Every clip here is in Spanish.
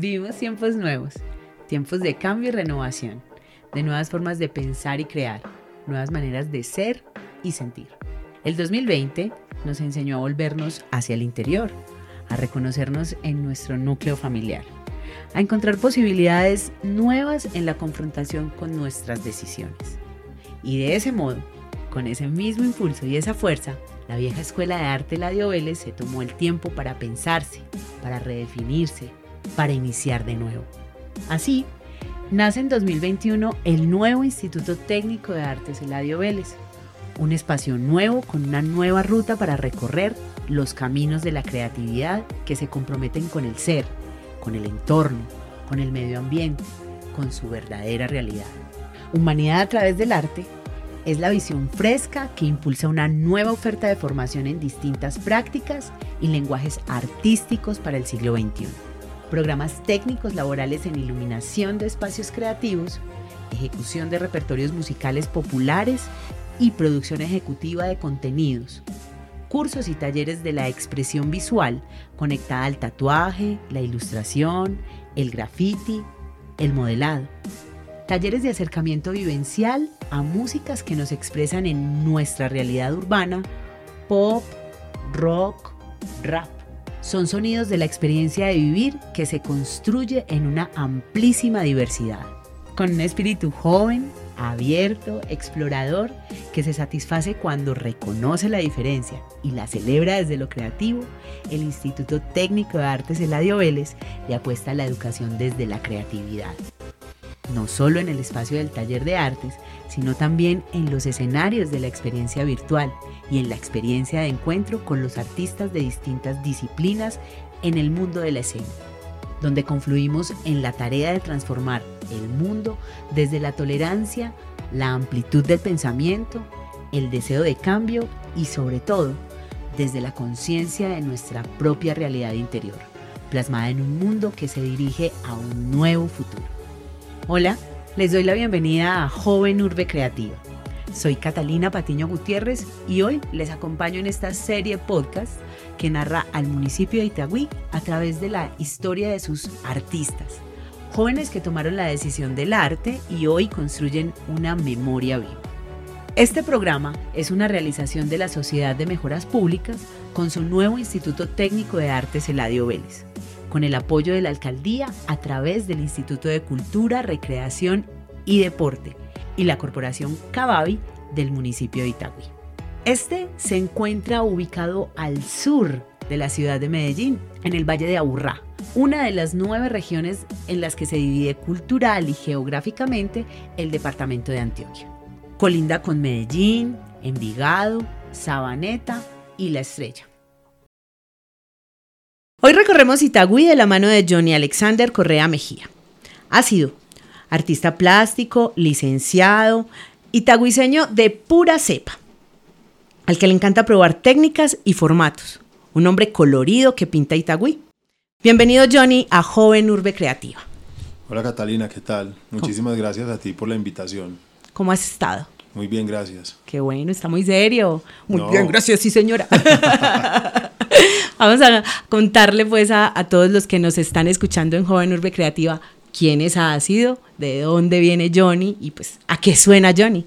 Vivimos tiempos nuevos, tiempos de cambio y renovación, de nuevas formas de pensar y crear, nuevas maneras de ser y sentir. El 2020 nos enseñó a volvernos hacia el interior, a reconocernos en nuestro núcleo familiar, a encontrar posibilidades nuevas en la confrontación con nuestras decisiones. Y de ese modo, con ese mismo impulso y esa fuerza, la vieja escuela de arte Ladio Vélez se tomó el tiempo para pensarse, para redefinirse, para iniciar de nuevo. Así, nace en 2021 el nuevo Instituto Técnico de Artes Eladio Vélez, un espacio nuevo con una nueva ruta para recorrer los caminos de la creatividad que se comprometen con el ser, con el entorno, con el medio ambiente, con su verdadera realidad. Humanidad a través del arte es la visión fresca que impulsa una nueva oferta de formación en distintas prácticas y lenguajes artísticos para el siglo XXI. Programas técnicos laborales en iluminación de espacios creativos, ejecución de repertorios musicales populares y producción ejecutiva de contenidos. Cursos y talleres de la expresión visual conectada al tatuaje, la ilustración, el graffiti, el modelado talleres de acercamiento vivencial a músicas que nos expresan en nuestra realidad urbana, pop, rock, rap. Son sonidos de la experiencia de vivir que se construye en una amplísima diversidad, con un espíritu joven, abierto, explorador, que se satisface cuando reconoce la diferencia y la celebra desde lo creativo, el Instituto Técnico de Artes Eladio Vélez le apuesta a la educación desde la creatividad no solo en el espacio del taller de artes, sino también en los escenarios de la experiencia virtual y en la experiencia de encuentro con los artistas de distintas disciplinas en el mundo de la escena, donde confluimos en la tarea de transformar el mundo desde la tolerancia, la amplitud del pensamiento, el deseo de cambio y sobre todo desde la conciencia de nuestra propia realidad interior, plasmada en un mundo que se dirige a un nuevo futuro. Hola, les doy la bienvenida a Joven Urbe Creativa. Soy Catalina Patiño Gutiérrez y hoy les acompaño en esta serie podcast que narra al municipio de Itagüí a través de la historia de sus artistas, jóvenes que tomaron la decisión del arte y hoy construyen una memoria viva. Este programa es una realización de la Sociedad de Mejoras Públicas con su nuevo Instituto Técnico de Artes Eladio Vélez con el apoyo de la alcaldía a través del Instituto de Cultura, Recreación y Deporte y la Corporación Cababi del municipio de Itagüí. Este se encuentra ubicado al sur de la ciudad de Medellín, en el Valle de Aburrá, una de las nueve regiones en las que se divide cultural y geográficamente el departamento de Antioquia. Colinda con Medellín, Envigado, Sabaneta y La Estrella. Hoy recorremos Itagüí de la mano de Johnny Alexander Correa Mejía. Ha sido artista plástico, licenciado, itagüiseño de pura cepa, al que le encanta probar técnicas y formatos. Un hombre colorido que pinta Itagüí. Bienvenido Johnny a Joven Urbe Creativa. Hola Catalina, ¿qué tal? Muchísimas gracias a ti por la invitación. ¿Cómo has estado? Muy bien, gracias. Qué bueno, está muy serio. Muy bien, gracias, sí señora. Vamos a contarle pues a, todos los que nos están escuchando en Joven Urbe Creativa quiénes ha sido, de dónde viene Johnny y pues a qué suena Johnny.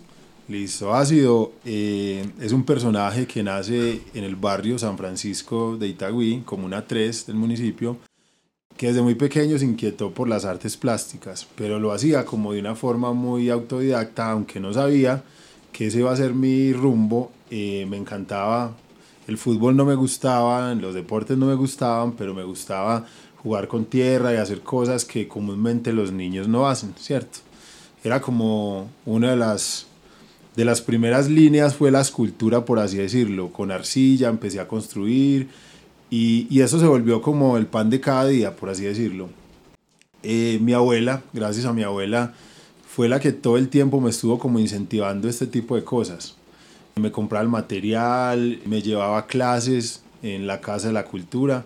Listo, Ácido eh, es un personaje que nace en el barrio San Francisco de Itagüí, comuna 3 del municipio, que desde muy pequeño se inquietó por las artes plásticas, pero lo hacía como de una forma muy autodidacta, aunque no sabía que ese iba a ser mi rumbo. Eh, me encantaba el fútbol no me gustaba, los deportes no me gustaban, pero me gustaba jugar con tierra y hacer cosas que comúnmente los niños no hacen, ¿cierto? Era como una de las, de las primeras líneas fue la escultura, por así decirlo, con arcilla empecé a construir y, eso se volvió como el pan de cada día, por así decirlo. Eh, mi abuela, gracias a mi abuela, fue la que todo el tiempo me estuvo como incentivando este tipo de cosas. Me compraba el material, me llevaba clases en la Casa de la Cultura.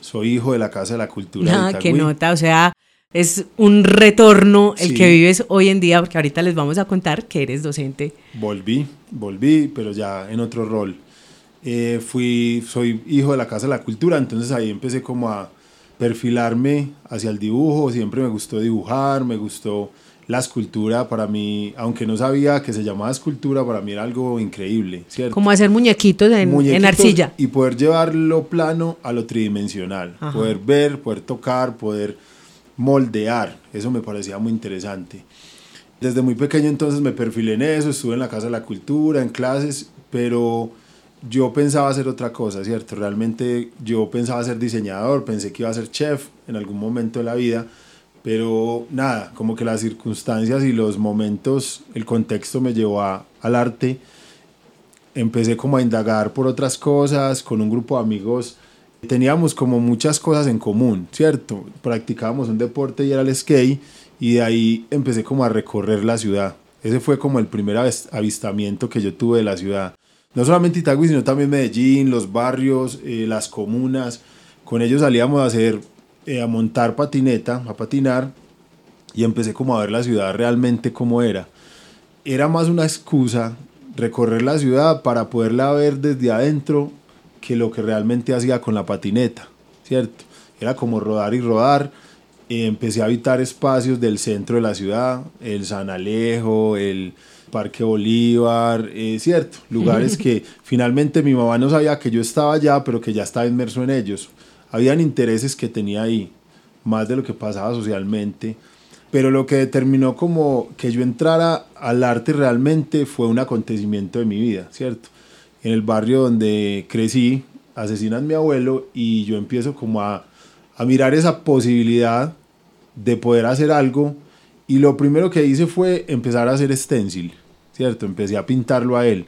Soy hijo de la Casa de la Cultura. Ah, qué nota, o sea, es un retorno el que vives hoy en día, porque ahorita les vamos a contar que eres docente. Volví, volví, pero ya en otro rol. Eh, fui, soy hijo de la Casa de la Cultura, entonces ahí empecé como a, perfilarme hacia el dibujo, siempre me gustó dibujar, me gustó la escultura para mí, aunque no sabía que se llamaba escultura, para mí era algo increíble, ¿cierto? Como hacer muñequitos en, arcilla. Y poder llevarlo plano a lo tridimensional, poder ver, poder tocar, poder moldear, eso me parecía muy interesante. Desde muy pequeño entonces me perfilé en eso, estuve en la Casa de la Cultura, en clases, pero yo pensaba hacer otra cosa, ¿cierto? Realmente yo pensaba ser diseñador, pensé que iba a ser chef en algún momento de la vida, pero nada, como que las circunstancias y los momentos, el contexto me llevó al arte. Empecé como a indagar por otras cosas, con un grupo de amigos teníamos como muchas cosas en común, ¿cierto? Practicábamos un deporte y era el skate y de ahí empecé como a recorrer la ciudad. Ese fue como el primer avistamiento que yo tuve de la ciudad. No solamente Itagüí, sino también Medellín, los barrios, eh, las comunas. Con ellos salíamos a hacer eh, a montar patineta, a patinar, y empecé como a ver la ciudad realmente como era. Era más una excusa recorrer la ciudad para poderla ver desde adentro que lo que realmente hacía con la patineta, ¿cierto? Era como rodar y rodar. empecé a habitar espacios del centro de la ciudad, el San Alejo, el Parque Bolívar, eh, ¿cierto? Lugares que finalmente mi mamá no sabía que yo estaba allá, pero que ya estaba inmerso en ellos habían intereses que tenía ahí, más de lo que pasaba socialmente. Pero lo que determinó como que yo entrara al arte realmente fue un acontecimiento de mi vida, ¿cierto? En el barrio donde crecí, asesinan a mi abuelo y yo empiezo como a, a mirar esa posibilidad de poder hacer algo y lo primero que hice fue empezar a hacer stencil, ¿cierto? Empecé a pintarlo a él.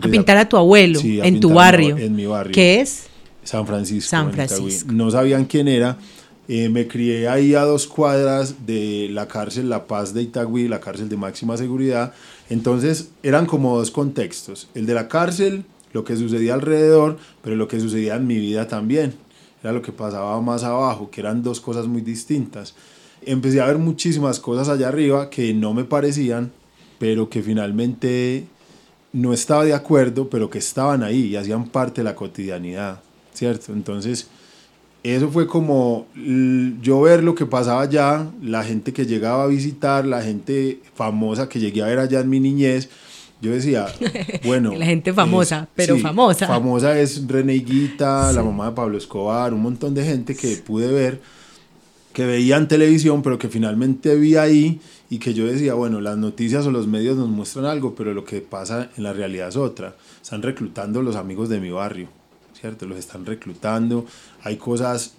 a pintar a, tu abuelo en tu barrio. En mi barrio. ¿Qué es? San Francisco. No sabían quién era. Eh, me crié ahí a dos cuadras de la cárcel La Paz de Itagüí, la cárcel de máxima seguridad. Entonces eran como dos contextos. El de la cárcel, lo que sucedía alrededor, pero lo que sucedía en mi vida también. Era lo que pasaba más abajo, que eran dos cosas muy distintas. Empecé a ver muchísimas cosas allá arriba que no me parecían, pero que finalmente no estaba de acuerdo, pero que estaban ahí y hacían parte de la cotidianidad. ¿Cierto? Entonces, eso fue como yo ver lo que pasaba allá, la gente que llegaba a visitar, la gente famosa que llegué a ver allá en mi niñez. Yo decía, bueno. la gente famosa, pero famosa. Famosa es René Guita, la mamá de Pablo Escobar, un montón de gente que pude ver, que veía en televisión, pero que finalmente vi ahí y que yo decía, bueno, las noticias o los medios nos muestran algo, pero lo que pasa en la realidad es otra. Están reclutando los amigos de mi barrio ¿cierto? Los están reclutando, hay cosas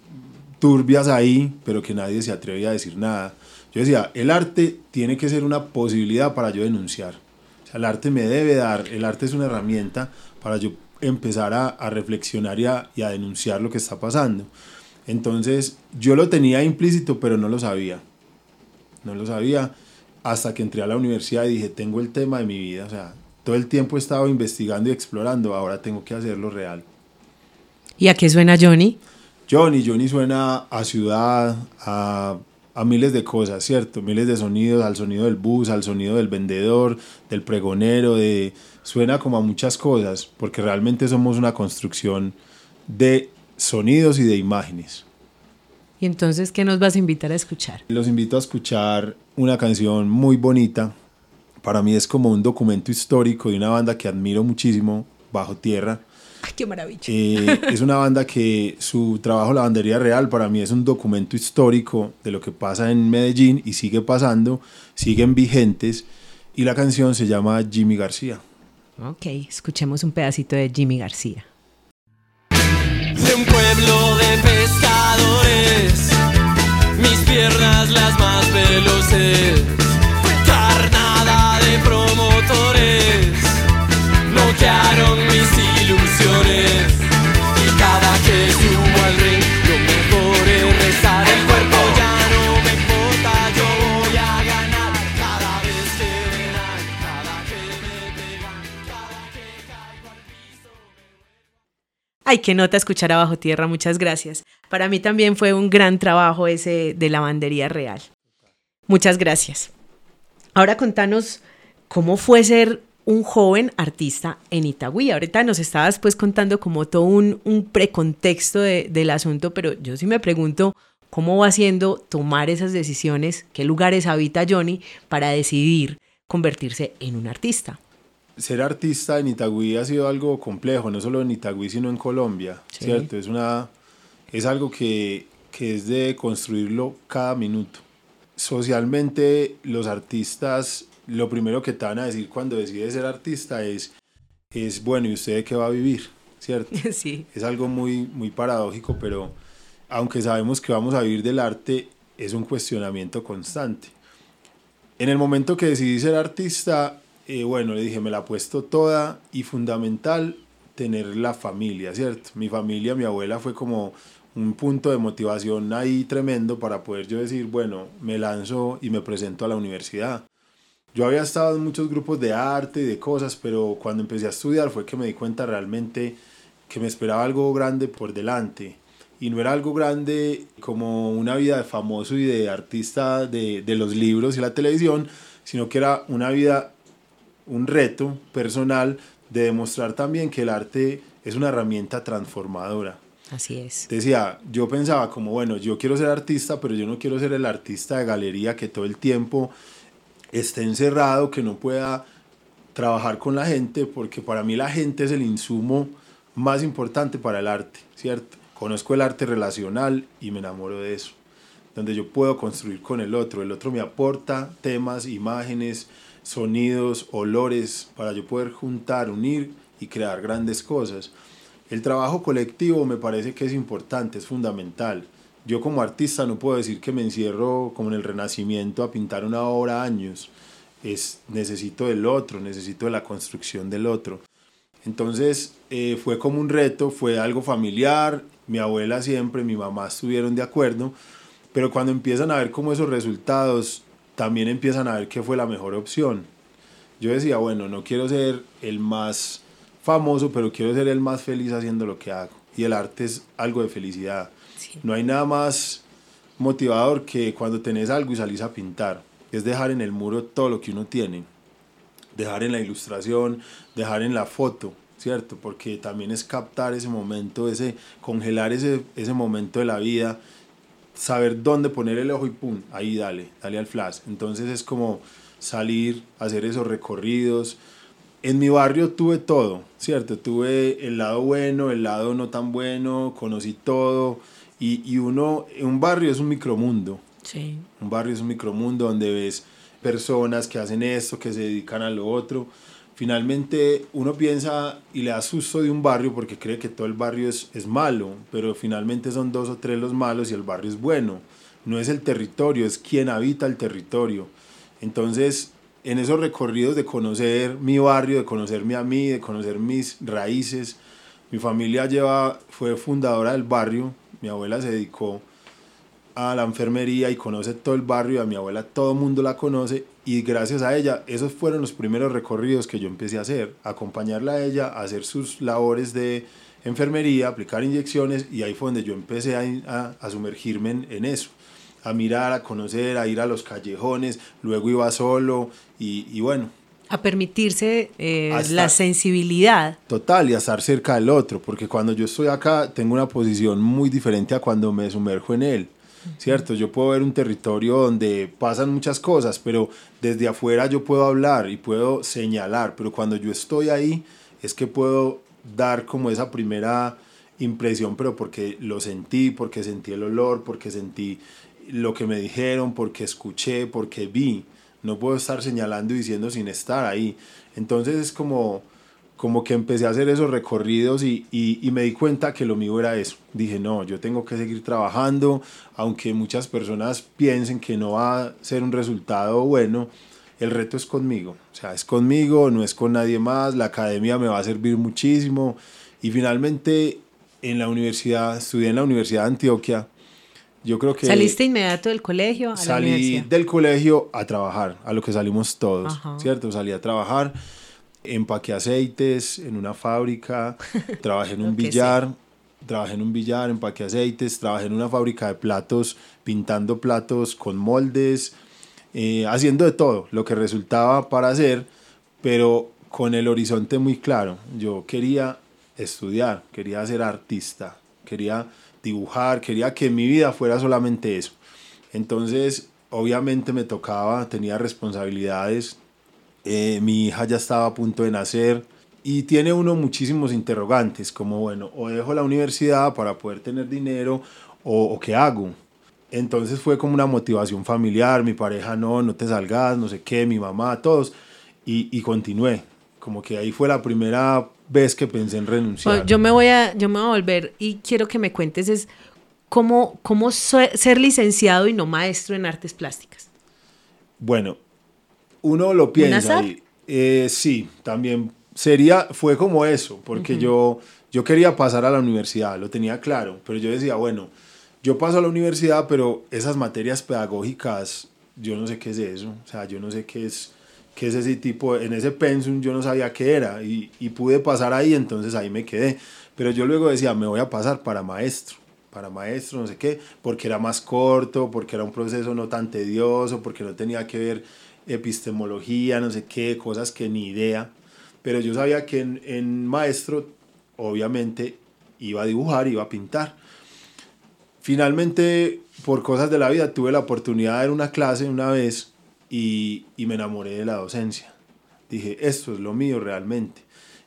turbias ahí, pero que nadie se atreve a decir nada. Yo decía, el arte tiene que ser una posibilidad para yo denunciar. O sea, el arte me debe dar, el arte es una herramienta para yo empezar a, a reflexionar y a, y a denunciar lo que está pasando. Entonces, yo lo tenía implícito, pero no lo sabía. No lo sabía hasta que entré a la universidad y dije, tengo el tema de mi vida. O sea, todo el tiempo he estado investigando y explorando, ahora tengo que hacerlo real. ¿Y a qué suena Johnny? Johnny, Johnny suena a ciudad, a, a, miles de cosas, ¿cierto? Miles de sonidos, al sonido del bus, al sonido del vendedor, del pregonero, de, suena como a muchas cosas, porque realmente somos una construcción de sonidos y de imágenes. ¿Y entonces qué nos vas a invitar a escuchar? Los invito a escuchar una canción muy bonita. Para mí es como un documento histórico de una banda que admiro muchísimo, Bajo Tierra qué maravilla. Eh, es una banda que su trabajo, La Bandería Real, para mí es un documento histórico de lo que pasa en Medellín y sigue pasando, siguen vigentes. Y la canción se llama Jimmy García. Ok, escuchemos un pedacito de Jimmy García. De un pueblo de pescadores, mis piernas las más veloces, carnada de promotores, noquearon mis Ay, qué nota escuchar a Bajo Tierra, muchas gracias. Para mí también fue un gran trabajo ese de lavandería real. Muchas gracias. Ahora contanos cómo fue ser un joven artista en Itagüí. Ahorita nos estabas pues contando como todo un, precontexto de- del asunto, pero yo sí me pregunto cómo va siendo tomar esas decisiones, qué lugares habita Johnny para decidir convertirse en un artista. Ser artista en Itagüí ha sido algo complejo, no solo en Itagüí, sino en Colombia, Sí. ¿cierto? Es, una, es algo que, que es de construirlo cada minuto. Socialmente, los artistas, lo primero que te van a decir cuando decides ser artista es, es bueno, ¿y usted de qué va a vivir? ¿Cierto? sí. Es algo muy, muy paradójico, pero aunque sabemos que vamos a vivir del arte, es un cuestionamiento constante. En el momento que decidí ser artista, eh, bueno, le dije, me la he puesto toda y fundamental tener la familia, ¿cierto? Mi familia, mi abuela fue como un punto de motivación ahí tremendo para poder yo decir, bueno, me lanzo y me presento a la universidad. Yo había estado en muchos grupos de arte y de cosas, pero cuando empecé a estudiar fue que me di cuenta realmente que me esperaba algo grande por delante. Y no era algo grande como una vida de famoso y de artista de, de los libros y la televisión, sino que era una vida, un reto personal de demostrar también que el arte es una herramienta transformadora. Así es. Decía, yo pensaba como, bueno, yo quiero ser artista, pero yo no quiero ser el artista de galería que todo el tiempo esté encerrado, que no pueda trabajar con la gente, porque para mí la gente es el insumo más importante para el arte, ¿cierto? Conozco el arte relacional y me enamoro de eso, donde yo puedo construir con el otro, el otro me aporta temas, imágenes, sonidos, olores, para yo poder juntar, unir y crear grandes cosas. El trabajo colectivo me parece que es importante, es fundamental. Yo como artista no puedo decir que me encierro como en el Renacimiento a pintar una obra años. Es, necesito del otro, necesito de la construcción del otro. Entonces eh, fue como un reto, fue algo familiar, mi abuela siempre, mi mamá estuvieron de acuerdo, pero cuando empiezan a ver como esos resultados, también empiezan a ver que fue la mejor opción. Yo decía, bueno, no quiero ser el más famoso, pero quiero ser el más feliz haciendo lo que hago. Y el arte es algo de felicidad. Sí. No hay nada más motivador que cuando tenés algo y salís a pintar. Es dejar en el muro todo lo que uno tiene. Dejar en la ilustración, dejar en la foto, ¿cierto? Porque también es captar ese momento, ese, congelar ese, ese momento de la vida, saber dónde poner el ojo y pum, ahí dale, dale al flash. Entonces es como salir, hacer esos recorridos. En mi barrio tuve todo, ¿cierto? Tuve el lado bueno, el lado no tan bueno, conocí todo. Y, y uno, un barrio es un micromundo. Sí. Un barrio es un micromundo donde ves personas que hacen esto, que se dedican a lo otro. Finalmente uno piensa y le da susto de un barrio porque cree que todo el barrio es, es malo, pero finalmente son dos o tres los malos y el barrio es bueno. No es el territorio, es quien habita el territorio. Entonces, en esos recorridos de conocer mi barrio, de conocerme a mí, de conocer mis raíces, mi familia lleva, fue fundadora del barrio, mi abuela se dedicó a la enfermería y conoce todo el barrio, a mi abuela todo el mundo la conoce y gracias a ella, esos fueron los primeros recorridos que yo empecé a hacer, acompañarla a ella, a hacer sus labores de enfermería, aplicar inyecciones y ahí fue donde yo empecé a, a, a sumergirme en, en, eso, a mirar, a conocer, a ir a los callejones, luego iba solo y, y bueno. A permitirse eh, la sensibilidad. Total, y a estar cerca del otro, porque cuando yo estoy acá tengo una posición muy diferente a cuando me sumerjo en él. ¿Cierto? Yo puedo ver un territorio donde pasan muchas cosas, pero desde afuera yo puedo hablar y puedo señalar, pero cuando yo estoy ahí es que puedo dar como esa primera impresión, pero porque lo sentí, porque sentí el olor, porque sentí lo que me dijeron, porque escuché, porque vi. No puedo estar señalando y diciendo sin estar ahí. Entonces es como como que empecé a hacer esos recorridos y, y, y, me di cuenta que lo mío era eso. Dije, no, yo tengo que seguir trabajando, aunque muchas personas piensen que no va a ser un resultado bueno, el reto es conmigo. O sea, es conmigo, no es con nadie más, la academia me va a servir muchísimo. Y finalmente en la universidad, estudié en la Universidad de Antioquia. Yo creo que... ¿Saliste inmediato del colegio a salí la del colegio a trabajar, a lo que salimos todos, Ajá. ¿cierto? Salí a trabajar empaqué aceites en una fábrica, trabajé en un billar, sí. trabajé en un billar, empaqué aceites, trabajé en una fábrica de platos, pintando platos con moldes, eh, haciendo de todo lo que resultaba para hacer, pero con el horizonte muy claro. Yo quería estudiar, quería ser artista, quería dibujar, quería que mi vida fuera solamente eso. Entonces, obviamente me tocaba, tenía responsabilidades, eh, mi hija ya estaba a punto de nacer y tiene uno muchísimos interrogantes, como bueno, o dejo la universidad para poder tener dinero o, o qué hago. Entonces fue como una motivación familiar, mi pareja no, no te salgas, no sé qué, mi mamá, todos, y, y continué. Como que ahí fue la primera vez que pensé en renunciar. Bueno, yo me voy a, yo me voy a volver y quiero que me cuentes es cómo, cómo ser licenciado y no maestro en artes plásticas. Bueno, uno lo piensa y eh, sí, también sería, fue como eso, porque yo, yo quería pasar a la universidad, lo tenía claro, pero yo decía, bueno, yo paso a la universidad, pero esas materias pedagógicas, yo no sé qué es eso, o sea, yo no sé qué es, qué es ese tipo, en ese pensum yo no sabía qué era y, y pude pasar ahí, entonces ahí me quedé, pero yo luego decía, me voy a pasar para maestro para maestro, no sé qué, porque era más corto, porque era un proceso no tan tedioso, porque no tenía que ver epistemología, no sé qué, cosas que ni idea. Pero yo sabía que en, en maestro, obviamente, iba a dibujar, iba a pintar. Finalmente, por cosas de la vida, tuve la oportunidad de dar una clase una vez y, y me enamoré de la docencia. Dije, esto es lo mío realmente.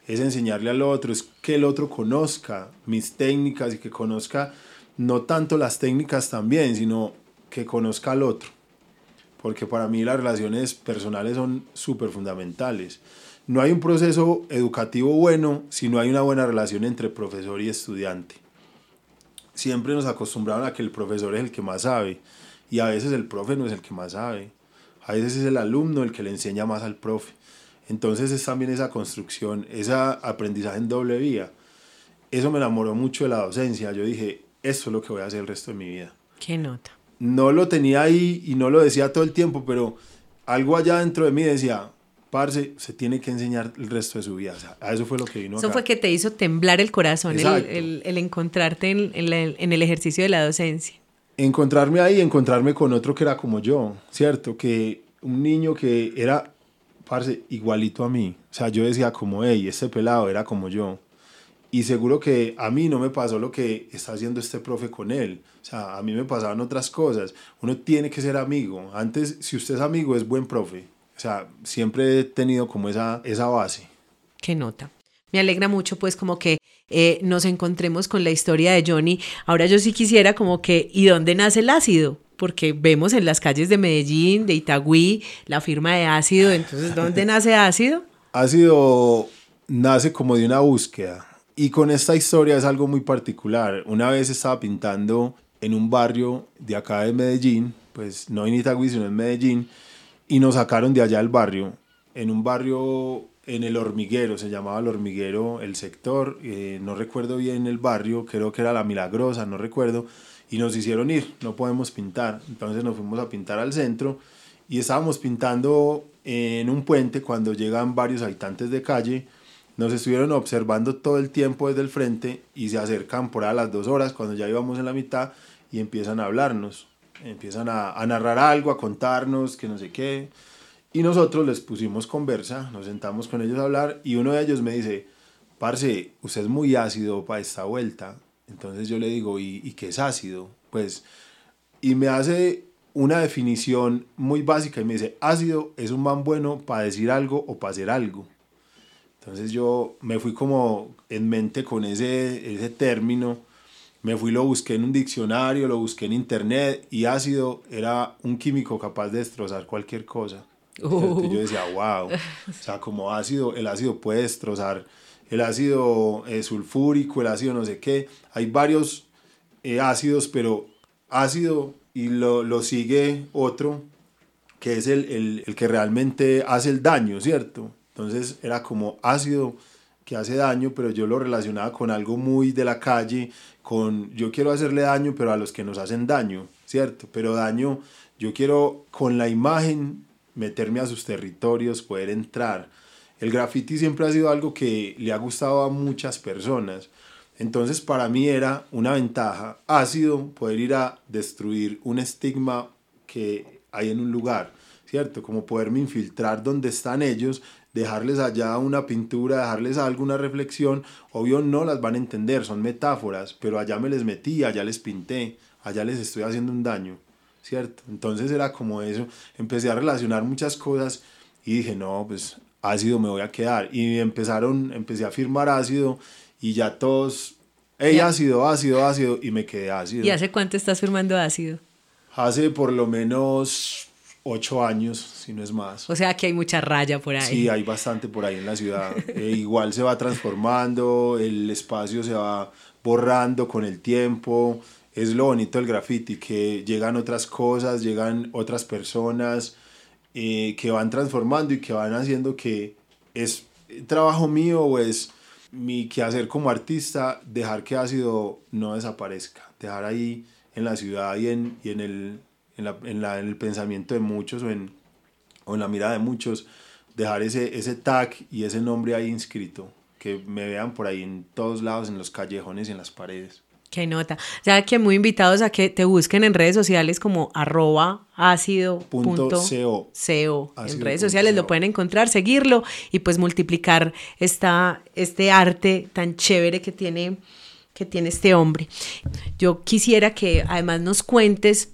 Es enseñarle al otro, es que el otro conozca mis técnicas y que conozca no tanto las técnicas también, sino que conozca al otro. Porque para mí las relaciones personales son súper fundamentales. No hay un proceso educativo bueno si no hay una buena relación entre profesor y estudiante. Siempre nos acostumbraron a que el profesor es el que más sabe y a veces el profe no es el que más sabe. A veces es el alumno el que le enseña más al profe. Entonces es también esa construcción, ese aprendizaje en doble vía. Eso me enamoró mucho de la docencia. Yo dije, esto es lo que voy a hacer el resto de mi vida. Qué nota. No lo tenía ahí y no lo decía todo el tiempo, pero algo allá dentro de mí decía, parce, se tiene que enseñar el resto de su vida. O sea, a eso fue lo que vino Eso acá. fue que te hizo temblar el corazón, el, el- el encontrarte en, en la- en el ejercicio de la docencia. encontrarme ahí, encontrarme con otro que era como yo, ¿cierto? Que un niño que era, parce, igualito a mí. O sea, yo decía como, hey, este pelado era como yo. Y seguro que a mí no me pasó lo que está haciendo este profe con él. O sea, a mí me pasaban otras cosas. Uno tiene que ser amigo. Antes, si usted es amigo, es buen profe. O sea, siempre he tenido como esa, esa base. Qué nota. Me alegra mucho pues como que eh, nos encontremos con la historia de Johnny. Ahora yo sí quisiera como que, ¿y dónde nace el ácido? Porque vemos en las calles de Medellín, de Itagüí, la firma de ácido. Entonces, ¿dónde nace ácido? ha sido, nace como de una búsqueda. Y con esta historia es algo muy particular. Una vez estaba pintando en un barrio de acá de Medellín, pues no en Itagüí, sino en Medellín, y nos sacaron de allá del barrio, en un barrio en el hormiguero, se llamaba el hormiguero el sector, eh, no recuerdo bien el barrio, creo que era la Milagrosa, no recuerdo, y nos hicieron ir, no podemos pintar, entonces nos fuimos a pintar al centro y estábamos pintando en un puente cuando llegan varios habitantes de calle, nos estuvieron observando todo el tiempo desde el frente y se acercan por a las dos horas cuando ya íbamos en la mitad y empiezan a hablarnos, empiezan a, a narrar algo, a contarnos que no sé qué. Y nosotros les pusimos conversa, nos sentamos con ellos a hablar y uno de ellos me dice, parce, usted es muy ácido para esta vuelta. Entonces yo le digo, ¿y, y qué es ácido? Pues, y me hace una definición muy básica y me dice, ácido es un man bueno para decir algo o para hacer algo. Entonces yo me fui como en mente con ese, ese término, me fui, lo busqué en un diccionario, lo busqué en internet y ácido era un químico capaz de destrozar cualquier cosa. Yo decía, wow, o sea, como ácido, el ácido puede destrozar, el ácido eh, sulfúrico, el ácido no sé qué, hay varios eh, ácidos, pero ácido y lo, lo sigue otro que es el, el, el que realmente hace el daño, ¿cierto? Entonces era como ácido que hace daño, pero yo lo relacionaba con algo muy de la calle, con yo quiero hacerle daño, pero a los que nos hacen daño, ¿cierto? Pero daño, yo quiero con la imagen meterme a sus territorios, poder entrar. El graffiti siempre ha sido algo que le ha gustado a muchas personas. Entonces para mí era una ventaja ácido poder ir a destruir un estigma que hay en un lugar, ¿cierto? Como poderme infiltrar donde están ellos, dejarles allá una pintura, dejarles alguna reflexión, obvio no las van a entender, son metáforas, pero allá me les metí, allá les pinté, allá les estoy haciendo un daño, ¿cierto? Entonces era como eso, empecé a relacionar muchas cosas y dije, no, pues ácido me voy a quedar. Y empezaron, empecé a firmar ácido y ya todos, hey, Ya. ácido, ácido, ácido, y me quedé ácido. ¿Y hace cuánto estás firmando ácido? Hace por lo menos ocho años, si no es más. O sea que hay mucha raya por ahí. Sí, hay bastante por ahí en la ciudad. Eh, igual se va transformando, el espacio se va borrando con el tiempo. Es lo bonito del graffiti, que llegan otras cosas, llegan otras personas eh, que van transformando y que van haciendo que es trabajo mío o es mi quehacer como artista dejar que ácido no desaparezca, dejar ahí en la ciudad y en, y en, el, en, la- en la- en el pensamiento de muchos o en, o en la mirada de muchos, dejar ese, ese tag y ese nombre ahí inscrito, que me vean por ahí en todos lados, en los callejones y en las paredes. Qué nota. Ya que muy invitados a que te busquen en redes sociales como arroba ácido Punto punto CO. CO. En Ácido redes punto sociales lo CO. pueden encontrar, seguirlo y pues multiplicar esta, este arte tan chévere que tiene, que tiene este hombre. Yo quisiera que además nos cuentes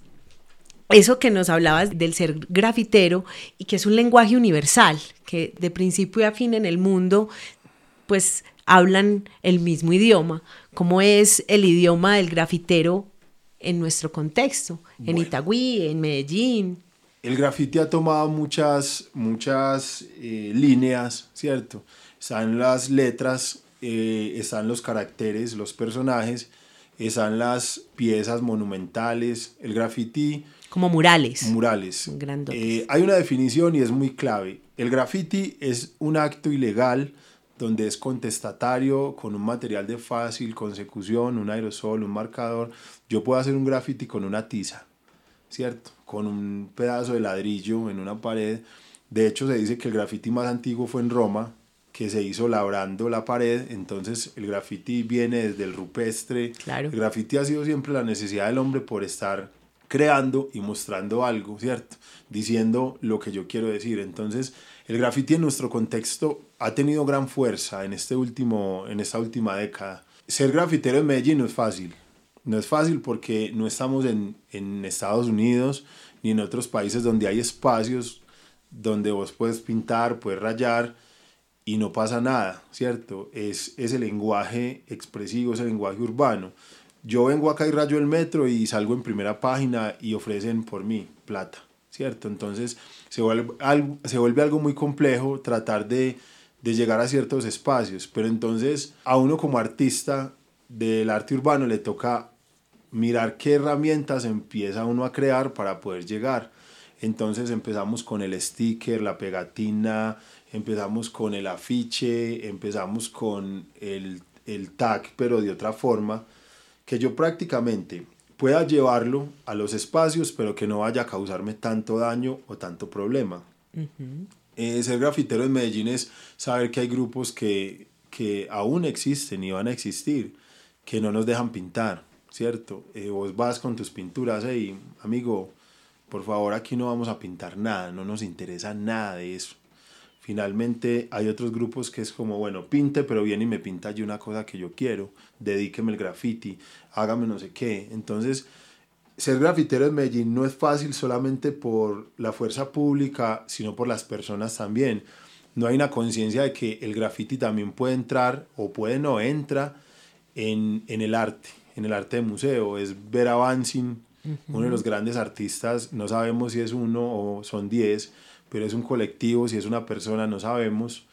eso que nos hablabas del ser grafitero y que es un lenguaje universal, que de principio a fin en el mundo pues hablan el mismo idioma, como es el idioma del grafitero en nuestro contexto, en Bueno. Itagüí, en Medellín. El graffiti ha tomado muchas, muchas eh, líneas, ¿cierto? Están las letras, eh, están los caracteres, los personajes, están las piezas monumentales, el graffiti, como murales. murales. Eh, hay una definición y es muy clave. El graffiti es un acto ilegal donde es contestatario con un material de fácil consecución, un aerosol, un marcador. Yo puedo hacer un graffiti con una tiza, ¿cierto? Con un pedazo de ladrillo en una pared. De hecho, se dice que el graffiti más antiguo fue en Roma, que se hizo labrando la pared. Entonces, el graffiti viene desde el rupestre. Claro. El graffiti ha sido siempre la necesidad del hombre por estar creando y mostrando algo, ¿cierto? Diciendo lo que yo quiero decir. Entonces, el graffiti en nuestro contexto ha tenido gran fuerza en, este último, en esta última década. Ser grafitero en Medellín no es fácil. No es fácil porque no estamos en, en Estados Unidos ni en otros países donde hay espacios donde vos puedes pintar, puedes rayar y no pasa nada, ¿cierto? Es ese lenguaje expresivo, ese lenguaje urbano. Yo vengo acá y rayo el metro y salgo en primera página y ofrecen por mí plata, ¿cierto? Entonces se vuelve algo, se vuelve algo muy complejo tratar de, de llegar a ciertos espacios, pero entonces a uno como artista del arte urbano le toca mirar qué herramientas empieza uno a crear para poder llegar. Entonces empezamos con el sticker, la pegatina, empezamos con el afiche, empezamos con el, el tag, pero de otra forma, que yo prácticamente pueda llevarlo a los espacios, pero que no vaya a causarme tanto daño o tanto problema. Eh, ser grafitero en Medellín es saber que hay grupos que, que aún existen y van a existir, que no nos dejan pintar, ¿cierto? Eh, vos vas con tus pinturas, y amigo, por favor, aquí no vamos a pintar nada, no nos interesa nada de eso. Finalmente hay otros grupos que es como, bueno, pinte, pero viene y me pinta allí una cosa que yo quiero, dedíqueme el graffiti, hágame no sé qué. Entonces, ser grafitero en Medellín no es fácil solamente por la fuerza pública, sino por las personas también. No hay una conciencia de que el graffiti también puede entrar o puede no entra en, en el arte, en el arte de museo. Es ver a Bansin, uno de los grandes artistas, no sabemos si es uno o son diez, pero es un colectivo, si es una persona, no sabemos,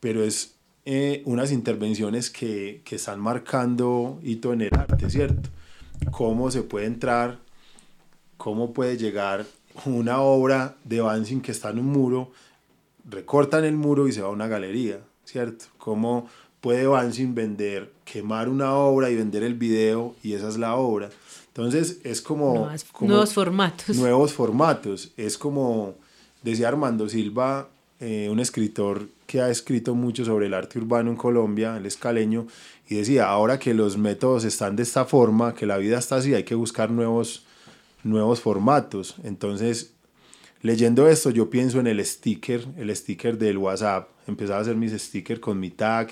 pero es eh, unas intervenciones que, que están marcando hito en el arte, ¿cierto? Cómo se puede entrar, cómo puede llegar una obra de Bansin que está en un muro, recortan el muro y se va a una galería, ¿cierto? Cómo puede Bansin vender, quemar una obra y vender el video y esa es la obra. Entonces es como... Nuevas- como nuevos formatos. Nuevos formatos. Es como decía Armando Silva, eh, un escritor que ha escrito mucho sobre el arte urbano en Colombia, el escaleño, y decía, ahora que los métodos están de esta forma, que la vida está así, hay que buscar nuevos, nuevos formatos. Entonces, leyendo esto yo pienso en el sticker, el sticker del WhatsApp, empezar a hacer mis stickers con mi tag,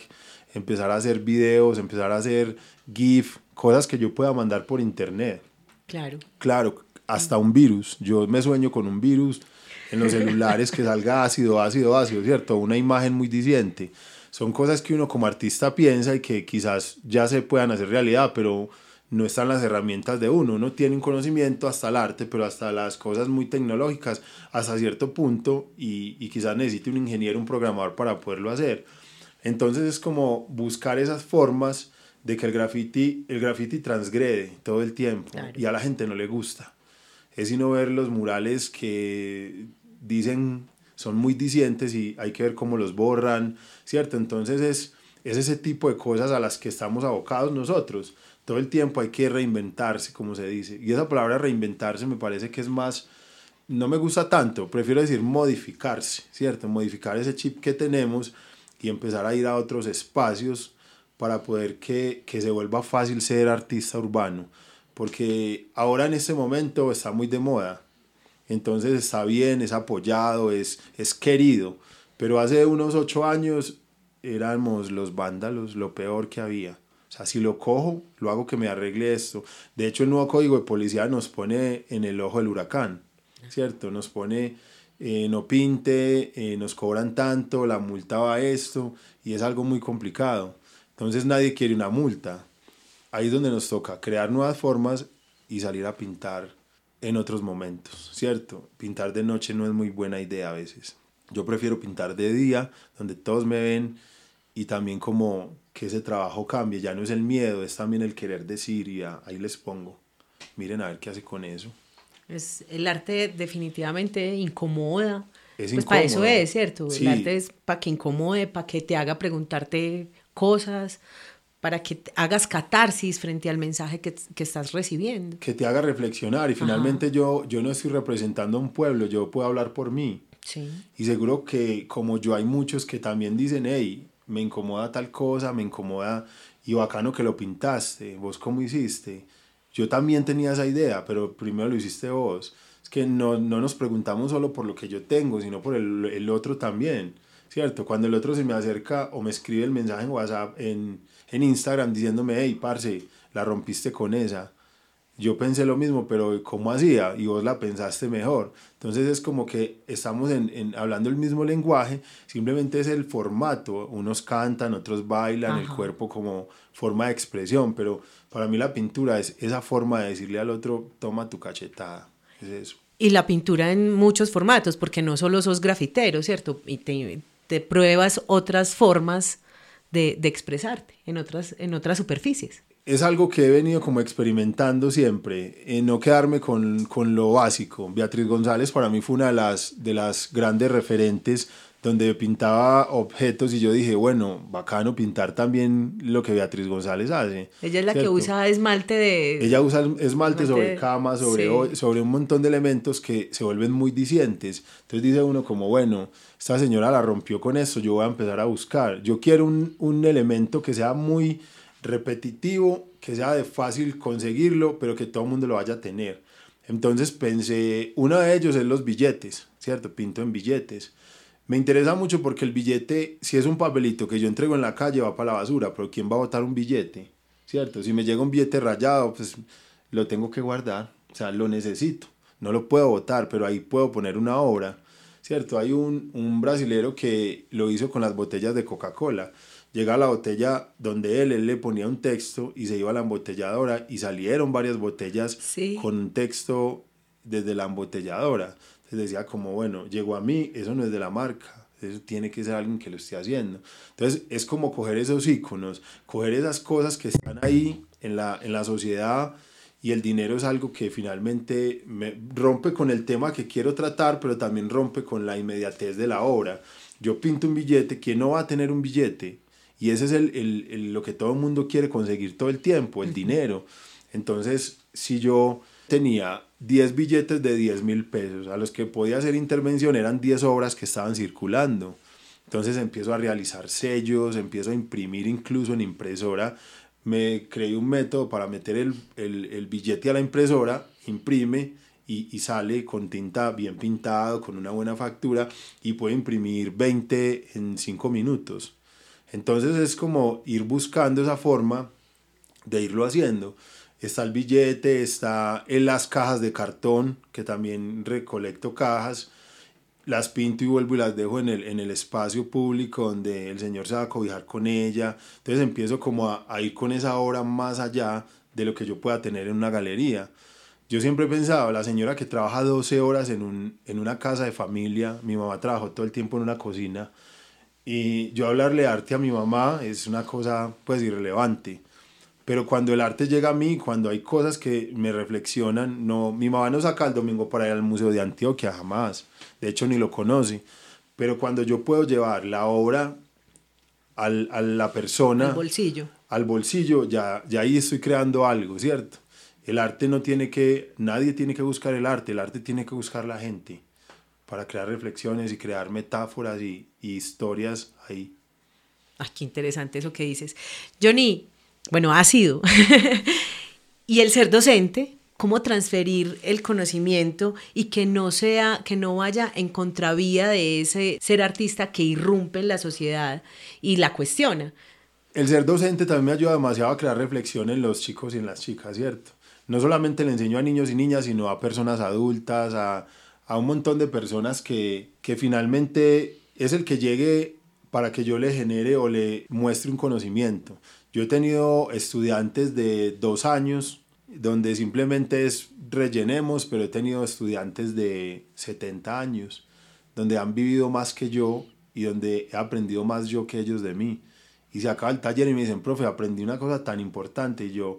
empezar a hacer videos, empezar a hacer GIF, cosas que yo pueda mandar por internet. Claro. Claro, hasta un virus. Yo me sueño con un virus en los celulares que salga ácido, ácido, ácido, ¿cierto? Una imagen muy diciente. Son cosas que uno como artista piensa y que quizás ya se puedan hacer realidad, pero no están las herramientas de uno. Uno tiene un conocimiento hasta el arte, pero hasta las cosas muy tecnológicas, hasta cierto punto, y, y quizás necesite un ingeniero, un programador para poderlo hacer. Entonces es como buscar esas formas de que el graffiti, el graffiti transgrede todo el tiempo Claro. y a la gente no le gusta. Es sino ver los murales que dicen son muy dicientes y hay que ver cómo los borran, ¿cierto? Entonces es, es ese tipo de cosas a las que estamos abocados nosotros. Todo el tiempo hay que reinventarse, como se dice. Y esa palabra reinventarse me parece que es más, no me gusta tanto, prefiero decir modificarse, ¿cierto? Modificar ese chip que tenemos y empezar a ir a otros espacios para poder que, que se vuelva fácil ser artista urbano. Porque ahora en este momento está muy de moda. Entonces está bien, es apoyado, es, es querido. Pero hace unos ocho años éramos los vándalos, lo peor que había. O sea, si lo cojo, lo hago que me arregle esto. De hecho, el nuevo código de policía nos pone en el ojo del huracán, ¿cierto? Nos pone, eh, no pinte, eh, nos cobran tanto, la multa va a esto, y es algo muy complicado. Entonces nadie quiere una multa. Ahí es donde nos toca crear nuevas formas y salir a pintar en otros momentos, ¿cierto? Pintar de noche no es muy buena idea a veces. Yo prefiero pintar de día, donde todos me ven y también como que ese trabajo cambie. Ya no es el miedo, es también el querer decir y ah, ahí les pongo. Miren a ver qué hace con eso. Es, el arte definitivamente incomoda. Es pues para eso es, ¿cierto? Sí. El arte es para que incomode, para que te haga preguntarte cosas, para que hagas catarsis frente al mensaje que, que estás recibiendo. Que te haga reflexionar y finalmente yo, yo no estoy representando a un pueblo, yo puedo hablar por mí. Sí. Y seguro que como yo hay muchos que también dicen, hey, me incomoda tal cosa, me incomoda y bacano que lo pintaste, vos cómo hiciste. Yo también tenía esa idea, pero primero lo hiciste vos. Es que no, no nos preguntamos solo por lo que yo tengo, sino por el, el otro también, ¿cierto? Cuando el otro se me acerca o me escribe el mensaje en WhatsApp, en, en Instagram, diciéndome, hey, parce, la rompiste con esa yo pensé lo mismo, pero ¿cómo hacía? Y vos la pensaste mejor. Entonces es como que estamos en, en- hablando el mismo lenguaje, simplemente es el formato. Unos cantan, otros bailan, el cuerpo como forma de expresión, pero para mí la pintura es esa forma de decirle al otro, toma tu cachetada. Es eso. Y la pintura en muchos formatos, porque no solo sos grafitero, ¿cierto? Y te, te pruebas otras formas de, de expresarte en otras, en otras superficies. es algo que he venido como experimentando siempre, en no quedarme con, con lo básico. Beatriz González para mí fue una de las, de las grandes referentes donde pintaba objetos y yo dije, bueno, bacano pintar también lo que Beatriz González hace. Ella es la que usa esmalte de... Ella usa esmalte Esmalte sobre de- cama, sobre, sí. sobre un montón de elementos que se vuelven muy dicientes. Entonces dice uno como, bueno, esta señora la rompió con esto, yo voy a empezar a buscar. Yo quiero un, un elemento que sea muy repetitivo, que sea de fácil conseguirlo, pero que todo el mundo lo vaya a tener. Entonces pensé, uno de ellos es los billetes, ¿cierto? Pinto en billetes. Me interesa mucho porque el billete, si es un papelito que yo entrego en la calle, va para la basura, pero ¿quién va a botar un billete? ¿Cierto? Si me llega un billete rayado, pues lo tengo que guardar, o sea, lo necesito. No lo puedo botar, pero ahí puedo poner una obra, ¿cierto? Hay un, un brasilero que lo hizo con las botellas de Coca-Cola. Llega a la botella donde él, él le ponía un texto y se iba a la embotelladora y salieron varias botellas Sí. con un texto desde la embotelladora. Entonces decía como, bueno, llegó a mí, eso no es de la marca, eso tiene que ser alguien que lo esté haciendo. Entonces es como coger esos iconos, coger esas cosas que están ahí en la, en la sociedad y el dinero es algo que finalmente me rompe con el tema que quiero tratar, pero también rompe con la inmediatez de la obra. Yo pinto un billete, ¿quién no va a tener un billete? Y ese es el, el- el- lo que todo el mundo quiere conseguir todo el tiempo, el dinero. Entonces, si yo tenía 10 billetes de 10 mil pesos, a los que podía hacer intervención eran 10 obras que estaban circulando. Entonces empiezo a realizar sellos, empiezo a imprimir incluso en impresora. Me creé un método para meter el, el- billete a la impresora, imprime y, y sale con tinta bien pintado, con una buena factura y puede imprimir 20 en 5 minutos. Entonces es como ir buscando esa forma de irlo haciendo. Está el billete, está en las cajas de cartón, que también recolecto cajas, las pinto y vuelvo y las dejo en el, en el espacio público donde el Señor se va a cobijar con ella. Entonces empiezo como a, a ir con esa obra más allá de lo que yo pueda tener en una galería. Yo siempre he pensado, la señora que trabaja 12 horas en, un, en una casa de familia, mi mamá trabajó todo el tiempo en una cocina, y yo hablarle arte a mi mamá es una cosa pues irrelevante. Pero cuando el arte llega a mí, cuando hay cosas que me reflexionan, no, mi mamá no saca el domingo para ir al Museo de Antioquia, jamás. De hecho, ni lo conoce. Pero cuando yo puedo llevar la obra al, a la persona, El bolsillo. al bolsillo, ya, ya ahí estoy creando algo, ¿cierto? El arte no tiene que, nadie tiene que buscar el arte, el arte tiene que buscar la gente para crear reflexiones y crear metáforas y, y historias ahí. Ay, qué interesante eso que dices. Johnny, bueno, ha sido. y el ser docente, cómo transferir el conocimiento y que no sea, que no vaya en contravía de ese ser artista que irrumpe en la sociedad y la cuestiona. El ser docente también me ayuda demasiado a crear reflexión en los chicos y en las chicas, ¿cierto? No solamente le enseño a niños y niñas, sino a personas adultas, a, a un montón de personas que, que finalmente es el que llegue para que yo le genere o le muestre un conocimiento. Yo he tenido estudiantes de dos años donde simplemente es rellenemos, pero he tenido estudiantes de 70 años, donde han vivido más que yo y donde he aprendido más yo que ellos de mí. Y se acaba el taller y me dicen, profe, aprendí una cosa tan importante y yo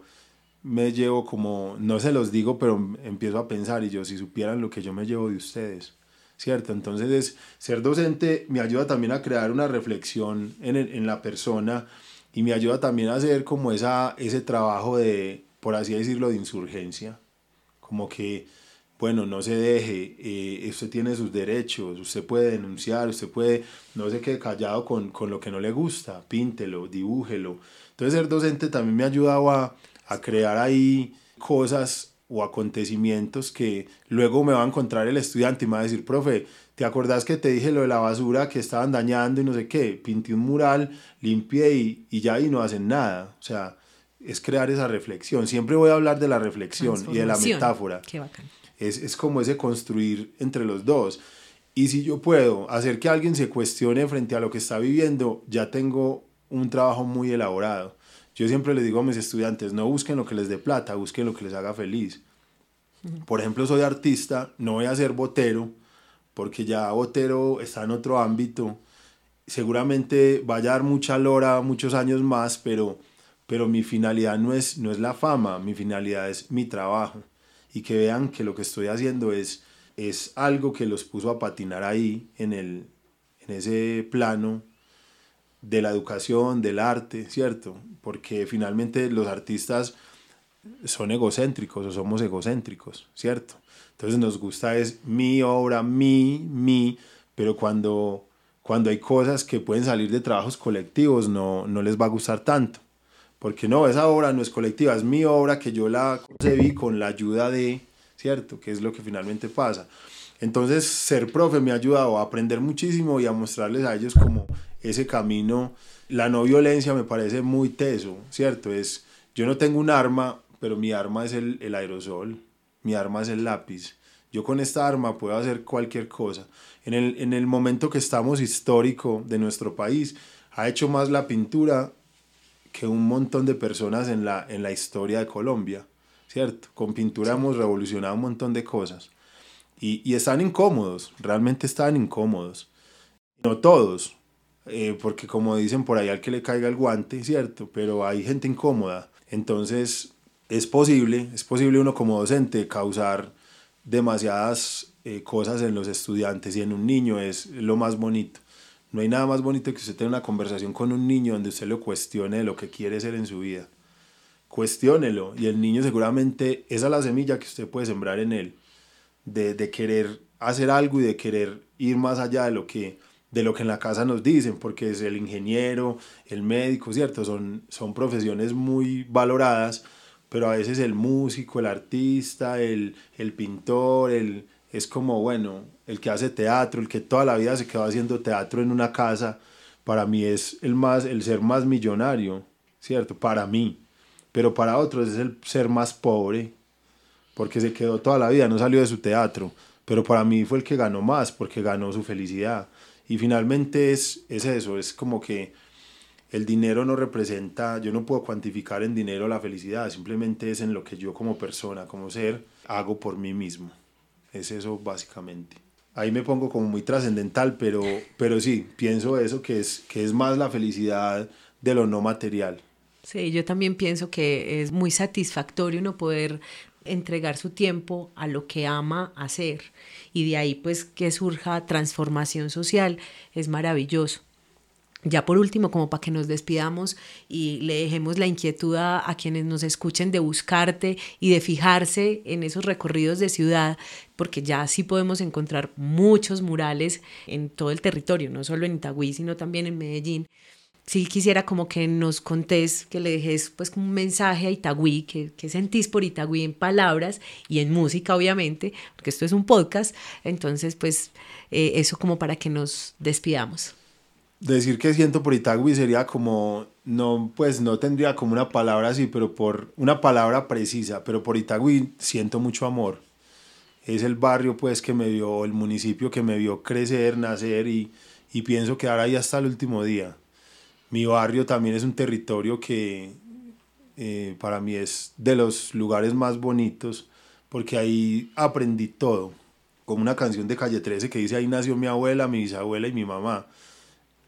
me llevo como, no se los digo, pero empiezo a pensar y yo, si supieran lo que yo me llevo de ustedes. ¿cierto? Entonces es, ser docente me ayuda también a crear una reflexión en, en la persona y me ayuda también a hacer como esa, ese trabajo de, por así decirlo, de insurgencia. Como que, bueno, no se deje, eh, usted tiene sus derechos, usted puede denunciar, usted puede, no se quede callado con, con lo que no le gusta, píntelo, dibújelo. Entonces ser docente también me ha ayudado a, a crear ahí cosas o acontecimientos que luego me va a encontrar el estudiante y me va a decir, profe, ¿te acordás que te dije lo de la basura que estaban dañando y no sé qué? Pinté un mural, limpié y, y ya ahí no hacen nada. O sea, es crear esa reflexión. Siempre voy a hablar de la reflexión y de la metáfora. Qué bacán. Es, es como ese construir entre los dos. Y si yo puedo hacer que alguien se cuestione frente a lo que está viviendo, ya tengo un trabajo muy elaborado. Yo siempre les digo a mis estudiantes, no busquen lo que les dé plata, busquen lo que les haga feliz. Por ejemplo, soy artista, no voy a ser botero, porque ya botero está en otro ámbito. Seguramente vaya a dar mucha lora muchos años más, pero, pero mi finalidad no es, no es la fama, mi finalidad es mi trabajo. Y que vean que lo que estoy haciendo es, es algo que los puso a patinar ahí, en, el, en ese plano de la educación, del arte, ¿cierto? Porque finalmente los artistas son egocéntricos o somos egocéntricos, ¿cierto? Entonces nos gusta es mi obra, mi, mi, pero cuando, cuando hay cosas que pueden salir de trabajos colectivos no, no les va a gustar tanto. Porque no, esa obra no es colectiva, es mi obra que yo la concebí con la ayuda de, ¿cierto? Que es lo que finalmente pasa. Entonces, ser profe me ha ayudado a aprender muchísimo y a mostrarles a ellos como ese camino. La no violencia me parece muy teso, ¿cierto? Es, yo no tengo un arma, pero mi arma es el, el aerosol, mi arma es el lápiz. Yo con esta arma puedo hacer cualquier cosa. En el, en el momento que estamos histórico de nuestro país, ha hecho más la pintura que un montón de personas en la, en la historia de Colombia, ¿cierto? Con pintura hemos revolucionado un montón de cosas. Y, y están incómodos, realmente están incómodos. No todos, eh, porque como dicen por ahí al que le caiga el guante, ¿cierto? Pero hay gente incómoda. Entonces es posible, es posible uno como docente causar demasiadas eh, cosas en los estudiantes y en un niño es lo más bonito. No hay nada más bonito que usted tenga una conversación con un niño donde usted lo cuestione de lo que quiere ser en su vida. Cuestiónelo y el niño seguramente esa es la semilla que usted puede sembrar en él de, de querer hacer algo y de querer ir más allá de lo que de lo que en la casa nos dicen, porque es el ingeniero, el médico, ¿cierto? Son, son profesiones muy valoradas, pero a veces el músico, el artista, el, el pintor, el, es como, bueno, el que hace teatro, el que toda la vida se quedó haciendo teatro en una casa, para mí es el, más, el ser más millonario, ¿cierto? Para mí. Pero para otros es el ser más pobre, porque se quedó toda la vida, no salió de su teatro. Pero para mí fue el que ganó más, porque ganó su felicidad. Y finalmente es, es eso, es como que el dinero no representa, yo no puedo cuantificar en dinero la felicidad, simplemente es en lo que yo como persona, como ser, hago por mí mismo. Es eso básicamente. Ahí me pongo como muy trascendental, pero, pero sí, pienso eso, que es, que es más la felicidad de lo no material. Sí, yo también pienso que es muy satisfactorio no poder entregar su tiempo a lo que ama hacer y de ahí pues que surja transformación social es maravilloso. Ya por último, como para que nos despidamos y le dejemos la inquietud a, quienes nos escuchen de buscarte y de fijarse en esos recorridos de ciudad, porque ya sí podemos encontrar muchos murales en todo el territorio, no solo en Itagüí, sino también en Medellín. Sí quisiera como que nos contés, que le dejes pues como un mensaje a Itagüí, que, que sentís por Itagüí en palabras y en música obviamente, porque esto es un podcast, entonces pues eh, eso como para que nos despidamos decir que siento por Itagüí sería como, no, pues no tendría como una palabra así, pero por una palabra precisa, pero por Itagüí siento mucho amor. Es el barrio pues que me vio, el municipio que me vio crecer, nacer y, y pienso que ahora ya hasta el último día. Mi barrio también es un territorio que eh, para mí es de los lugares más bonitos porque ahí aprendí todo. Como una canción de Calle 13 que dice ahí nació mi abuela, mi bisabuela y mi mamá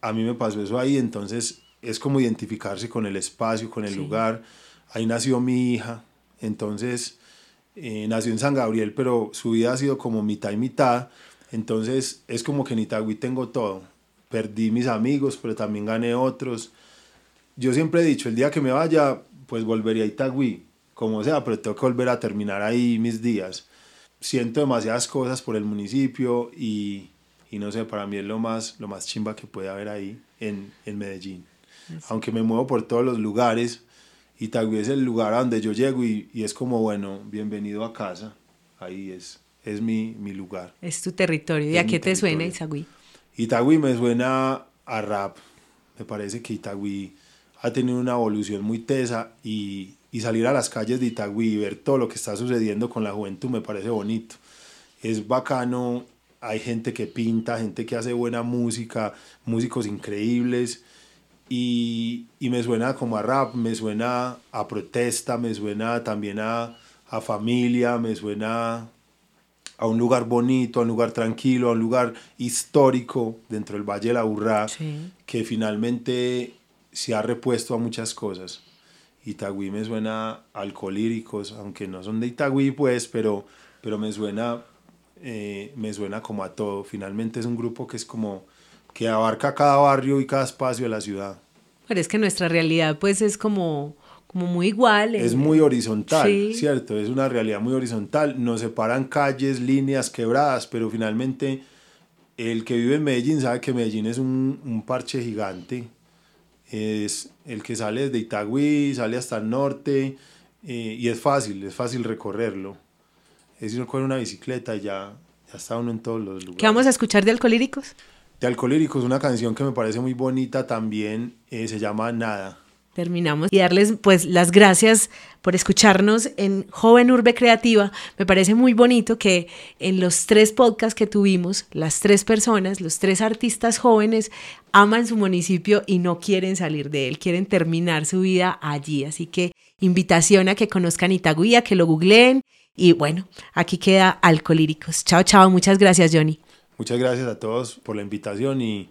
a mí me pasó eso ahí, entonces es como identificarse con el espacio, con el sí. lugar. Ahí nació mi hija, entonces eh, nació en San Gabriel, pero su vida ha sido como mitad y mitad, entonces es como que en Itagüí tengo todo. Perdí mis amigos, pero también gané otros. Yo siempre he dicho, el día que me vaya, pues volvería a Itagüí, como sea, pero tengo que volver a terminar ahí mis días. Siento demasiadas cosas por el municipio y, y no sé, para mí es lo más, lo más chimba que puede haber ahí en, en Medellín. Sí. Aunque me muevo por todos los lugares, Itagüí es el lugar a donde yo llego y, y, es como, bueno, bienvenido a casa, ahí es, es mi, mi lugar. Es tu territorio. ¿Y a qué te suena Itagüí? Itagüí me suena a rap. Me parece que Itagüí ha tenido una evolución muy tesa y, y salir a las calles de Itagüí y ver todo lo que está sucediendo con la juventud me parece bonito. Es bacano hay gente que pinta, gente que hace buena música, músicos increíbles. Y, y, me suena como a rap, me suena a protesta, me suena también a, a familia, me suena a un lugar bonito, a un lugar tranquilo, a un lugar histórico dentro del Valle de la Urrá, sí. que finalmente se ha repuesto a muchas cosas. Itagüí me suena a alcohólíricos, aunque no son de Itagüí, pues, pero, pero me suena eh, me suena como a todo. Finalmente es un grupo que es como que abarca cada barrio y cada espacio de la ciudad. Pero es que nuestra realidad pues es como, como muy igual. Es muy horizontal, sí. ¿cierto? Es una realidad muy horizontal. Nos separan calles, líneas, quebradas, pero finalmente el que vive en Medellín sabe que Medellín es un, un parche gigante. Es el que sale desde Itagüí, sale hasta el norte eh, y es fácil, es fácil recorrerlo es ir con una bicicleta y ya, ya está uno en todos los lugares. ¿Qué vamos a escuchar de Alcolíricos? De Alcolíricos, una canción que me parece muy bonita también, eh, se llama Nada. Terminamos y darles pues las gracias por escucharnos en Joven Urbe Creativa. Me parece muy bonito que en los tres podcasts que tuvimos, las tres personas, los tres artistas jóvenes aman su municipio y no quieren salir de él, quieren terminar su vida allí. Así que invitación a que conozcan Itagüí, a que lo googleen y bueno, aquí queda Alcolíricos. Chao, chao. Muchas gracias, Johnny. Muchas gracias a todos por la invitación y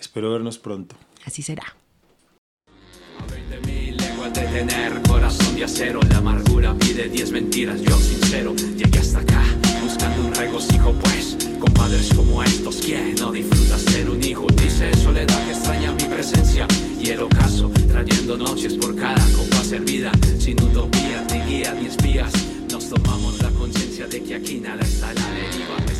espero vernos pronto. Así será. De tener corazón de acero La amargura pide diez mentiras, yo sincero Llegué hasta acá buscando un regocijo pues Con padres como estos, ¿quién no disfruta ser un hijo? Dice soledad que extraña mi presencia Y el ocaso trayendo noches por cada copa servida Sin utopía, ni guía, ni espías nos tomamos la conciencia de que aquí nada está la deriva.